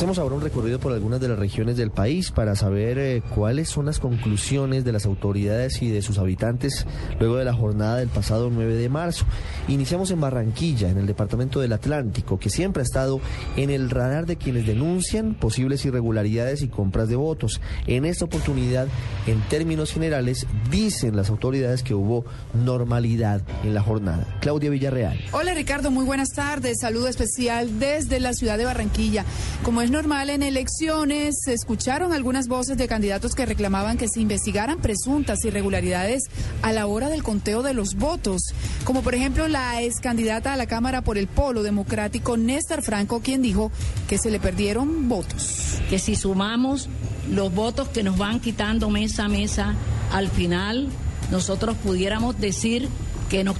Hacemos ahora un recorrido por algunas de las regiones del país para saber eh, cuáles son las conclusiones de las autoridades y de sus habitantes luego de la jornada del pasado 9 de marzo. Iniciamos en Barranquilla, en el departamento del Atlántico, que siempre ha estado en el radar de quienes denuncian posibles irregularidades y compras de votos. En esta oportunidad, en términos generales, dicen las autoridades que hubo normalidad en la jornada. Claudia Villarreal. Hola Ricardo, muy buenas tardes. Saludo especial desde la ciudad de Barranquilla. Como normal en elecciones, se escucharon algunas voces de candidatos que reclamaban que se investigaran presuntas irregularidades a la hora del conteo de los votos, como por ejemplo la ex candidata a la Cámara por el Polo Democrático, Néstor Franco, quien dijo que se le perdieron votos. Que si sumamos los votos que nos van quitando mesa a mesa, al final nosotros pudiéramos decir que nos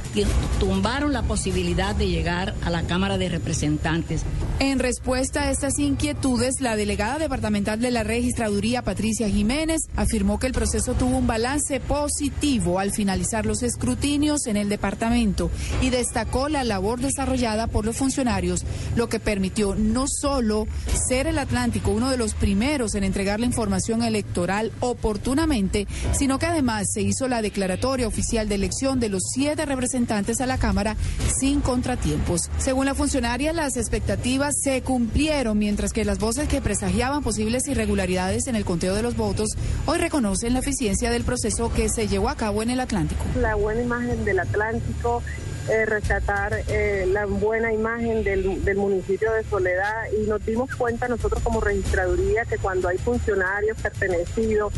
tumbaron la posibilidad de llegar a la Cámara de Representantes. En respuesta a estas inquietudes, la delegada departamental de la registraduría, Patricia Jiménez, afirmó que el proceso tuvo un balance positivo al finalizar los escrutinios en el departamento y destacó la labor desarrollada por los funcionarios, lo que permitió no solo ser el Atlántico uno de los primeros en entregar la información electoral oportunamente, sino que además se hizo la declaratoria oficial de elección de los siete representantes a la Cámara sin contratiempos. Según la funcionaria, las expectativas se cumplieron, mientras que las voces que presagiaban posibles irregularidades en el conteo de los votos hoy reconocen la eficiencia del proceso que se llevó a cabo en el Atlántico. La buena imagen del Atlántico, eh, rescatar eh, la buena imagen del, del, municipio de Soledad y nos dimos cuenta nosotros como registraduría que cuando hay funcionarios pertenecidos,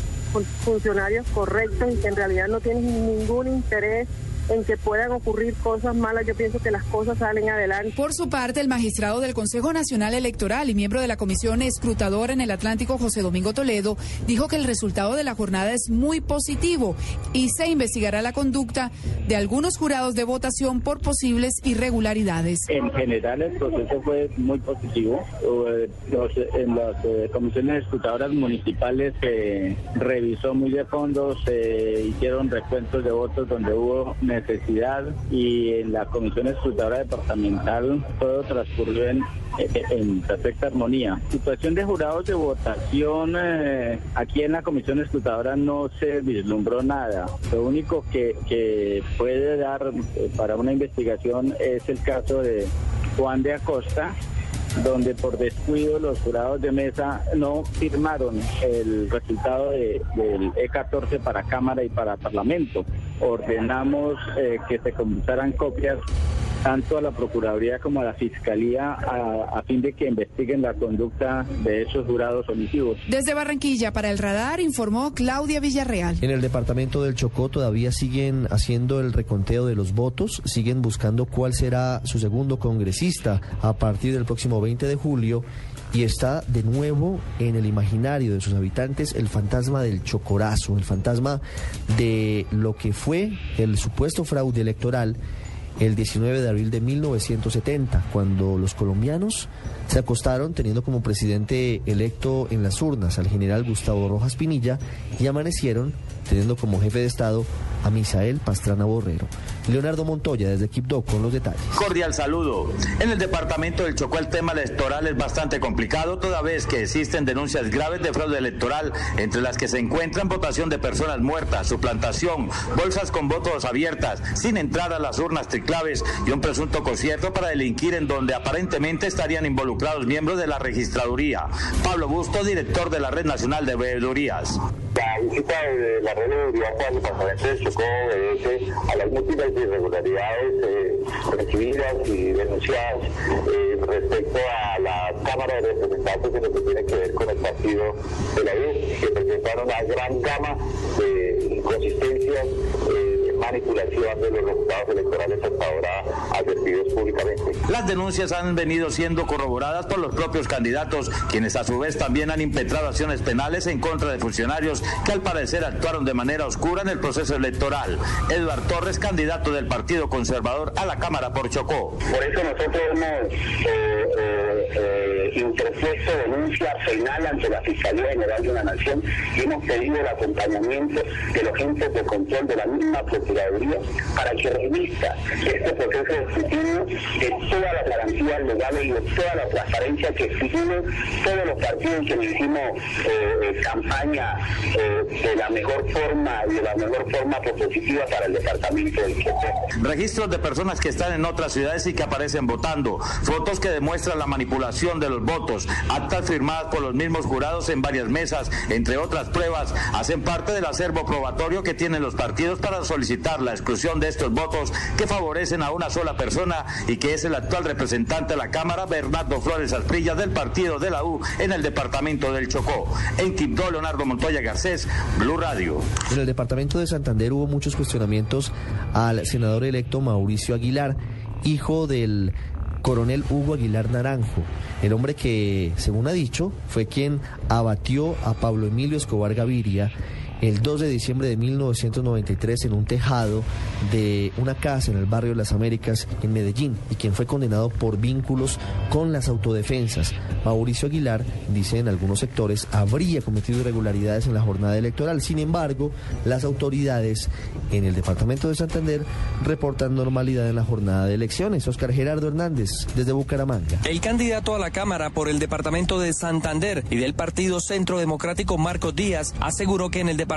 funcionarios correctos y que en realidad no tienen ningún interés en que puedan ocurrir cosas malas, yo pienso que las cosas salen adelante. Por su parte, el magistrado del Consejo Nacional Electoral y miembro de la Comisión Escrutadora en el Atlántico, José Domingo Toledo, dijo que el resultado de la jornada es muy positivo y se investigará la conducta de algunos jurados de votación por posibles irregularidades. En general, el proceso fue muy positivo. en las eh, comisiones escrutadoras municipales se revisó muy de fondo, se hicieron recuentos de votos donde hubo necesidad y en la comisión escrutadora departamental todo transcurrió en, perfecta armonía. Situación de jurados de votación, eh, aquí en la comisión escrutadora no se vislumbró nada. Lo único que, que puede dar eh, para una investigación es el caso de Juan de Acosta, donde por descuido los jurados de mesa no firmaron el resultado del E14 para Cámara y para Parlamento. Ordenamos eh, que se consultaran copias tanto a la Procuraduría como a la Fiscalía a, a, fin de que investiguen la conducta de esos jurados omisivos. Desde Barranquilla para el radar informó Claudia Villarreal. En el departamento del Chocó todavía siguen haciendo el reconteo de los votos, siguen buscando cuál será su segundo congresista a partir del próximo 20 de julio y está de nuevo en el imaginario de sus habitantes el fantasma del chocorazo, el fantasma de lo que fue el supuesto fraude electoral el 19 de abril de 1970, cuando los colombianos se acostaron teniendo como presidente electo en las urnas al general Gustavo Rojas Pinilla y amanecieron teniendo como jefe de Estado a Misael Pastrana Borrero. Leonardo Montoya desde Quibdó con los detalles. Cordial saludo. En el departamento del Chocó el tema electoral es bastante complicado toda vez que existen denuncias graves de fraude electoral entre las que se encuentran votación de personas muertas, suplantación, bolsas con votos abiertas, sin entrar a las urnas triclaves y un presunto concierto para delinquir en donde aparentemente estarían involucrados miembros de la registraduría. Pablo Busto, director de la Red Nacional de Veedurías. La visita de la red de veedurías al departamento del Chocó obedece a las múltiples irregularidades eh, recibidas y denunciadas eh, respecto a la Cámara de Representantes en lo que tiene que ver con el partido de la U, que presentaron una gran gama de inconsistencias. Eh, manipulación de los resultados electorales hasta ahora advertidos públicamente. Las denuncias han venido siendo corroboradas por los propios candidatos, quienes a su vez también han impetrado acciones penales en contra de funcionarios que al parecer actuaron de manera oscura en el proceso electoral. Eduardo Torres, candidato del Partido Conservador a la Cámara por Chocó. Por eso nosotros hemos eh, eh, eh, interpuesto denuncia penal ante la Fiscalía General de la Nación y hemos pedido el acompañamiento de los agentes de control de la misma Procuraduría para que revista este proceso de escrutinio de todas las garantías legales y de toda la transparencia que exigimos todos los partidos que hicimos eh, campaña eh, de la mejor forma y de la mejor forma propositiva para el departamento del. Registros de personas que están en otras ciudades y que aparecen votando, fotos que demuestran la manipulación de los votos, actas firmadas por los mismos jurados en varias mesas, entre otras pruebas, hacen parte del acervo probatorio que tienen los partidos para solicitar la exclusión de estos votos que favorecen a una sola persona y que es el actual representante de la Cámara, Bernardo Flores Asprilla, del partido de la U en el departamento del Chocó. En Quibdó, Leonardo Montoya Garcés, Blue Radio. En el departamento de Santander hubo muchos cuestionamientos al senador electo Mauricio Aguilar, hijo del coronel Hugo Aguilar Naranjo, el hombre que, según ha dicho, fue quien abatió a Pablo Emilio Escobar Gaviria el 2 de diciembre de 1993 en un tejado de una casa en el barrio de las Américas en Medellín y quien fue condenado por vínculos con las autodefensas. Mauricio Aguilar, dice en algunos sectores, habría cometido irregularidades en la jornada electoral. Sin embargo, las autoridades en el departamento de Santander reportan normalidad en la jornada de elecciones. Oscar Gerardo Hernández, desde Bucaramanga. El candidato a la Cámara por el departamento de Santander y del Partido Centro Democrático Marcos Díaz aseguró que en el departamento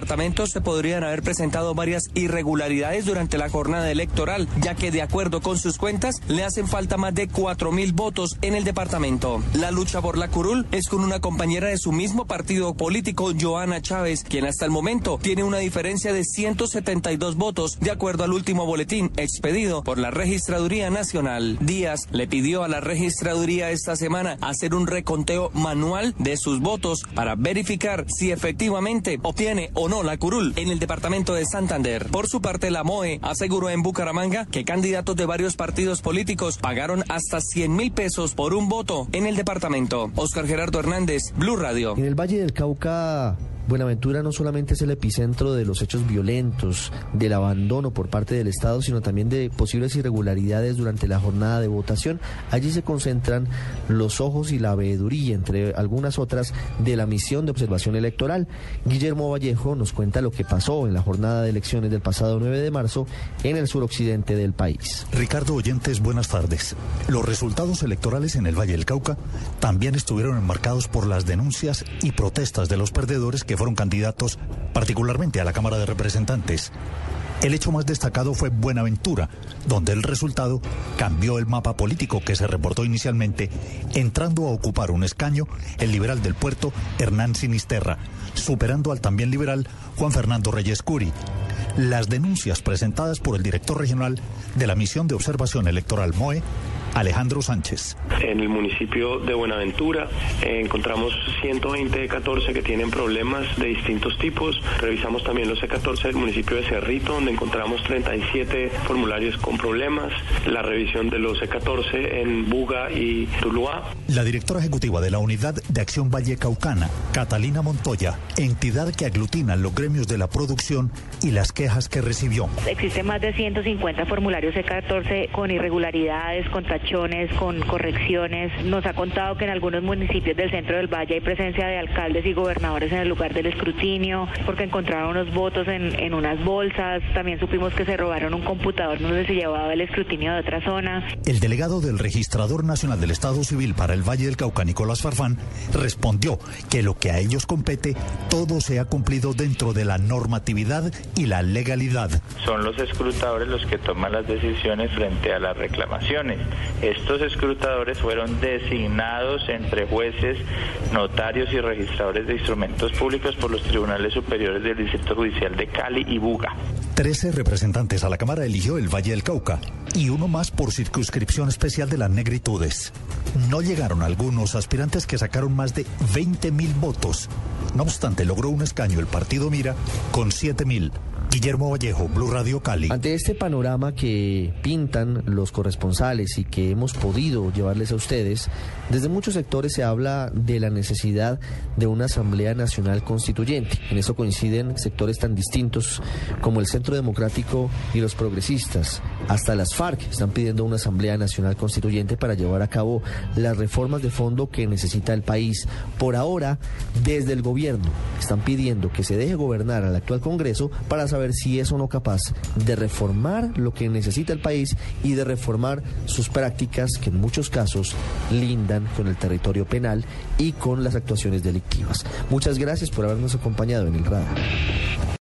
se podrían haber presentado varias irregularidades durante la jornada electoral, ya que de acuerdo con sus cuentas le hacen falta más de 4 mil votos en el departamento. La lucha por la curul es con una compañera de su mismo partido político, Joana Chávez, quien hasta el momento tiene una diferencia de 172 votos, de acuerdo al último boletín expedido por la Registraduría Nacional. Díaz le pidió a la Registraduría esta semana hacer un reconteo manual de sus votos para verificar si efectivamente obtiene o no la curul en el departamento de Santander. Por su parte, la MOE aseguró en Bucaramanga que candidatos de varios partidos políticos pagaron hasta 100 mil pesos por un voto en el departamento. Oscar Gerardo Hernández, Blue Radio. En el Valle del Cauca Buenaventura no solamente es el epicentro de los hechos violentos, del abandono por parte del Estado, sino también de posibles irregularidades durante la jornada de votación. Allí se concentran los ojos y la veeduría, entre algunas otras, de la misión de observación electoral. Guillermo Vallejo nos cuenta lo que pasó en la jornada de elecciones del pasado 9 de marzo en el suroccidente del país. Ricardo Oyentes, buenas tardes. Los resultados electorales en el Valle del Cauca también estuvieron enmarcados por las denuncias y protestas de los perdedores que fueron candidatos particularmente a la Cámara de Representantes. El hecho más destacado fue Buenaventura, donde el resultado cambió el mapa político que se reportó inicialmente, entrando a ocupar un escaño el liberal del puerto Hernán Sinisterra, superando al también liberal Juan Fernando Reyes Curi. Las denuncias presentadas por el director regional de la Misión de Observación Electoral MOE Alejandro Sánchez. En el municipio de Buenaventura eh, encontramos 120 de 14 que tienen problemas de distintos tipos. Revisamos también los E14 del municipio de Cerrito, donde encontramos 37 formularios con problemas. La revisión de los E14 en Buga y Tuluá. La directora ejecutiva de la Unidad de Acción Valle Caucana, Catalina Montoya, entidad que aglutina los gremios de la producción y las quejas que recibió. Existen más de 150 formularios E14 con irregularidades, con con correcciones. Nos ha contado que en algunos municipios del centro del Valle hay presencia de alcaldes y gobernadores en el lugar del escrutinio, porque encontraron unos votos en, en unas bolsas. También supimos que se robaron un computador donde se llevaba el escrutinio de otra zona. El delegado del Registrador Nacional del Estado Civil para el Valle del Cauca, Nicolás Farfán, respondió que lo que a ellos compete, todo se ha cumplido dentro de la normatividad y la legalidad. Son los escrutadores los que toman las decisiones frente a las reclamaciones. Estos escrutadores fueron designados entre jueces, notarios y registradores de instrumentos públicos por los tribunales superiores del Distrito Judicial de Cali y Buga. Trece representantes a la Cámara eligió el Valle del Cauca y uno más por circunscripción especial de las negritudes. No llegaron algunos aspirantes que sacaron más de 20 mil votos. No obstante, logró un escaño el partido Mira con 7 mil. Guillermo Vallejo, Blue Radio Cali. Ante este panorama que pintan los corresponsales y que hemos podido llevarles a ustedes, desde muchos sectores se habla de la necesidad de una Asamblea Nacional Constituyente. En eso coinciden sectores tan distintos como el Centro Democrático y los progresistas. Hasta las FARC están pidiendo una Asamblea Nacional Constituyente para llevar a cabo las reformas de fondo que necesita el país. Por ahora, desde el gobierno, están pidiendo que se deje gobernar al actual Congreso para saber si es o no capaz de reformar lo que necesita el país y de reformar sus prácticas que en muchos casos lindan con el territorio penal y con las actuaciones delictivas. Muchas gracias por habernos acompañado en el radar.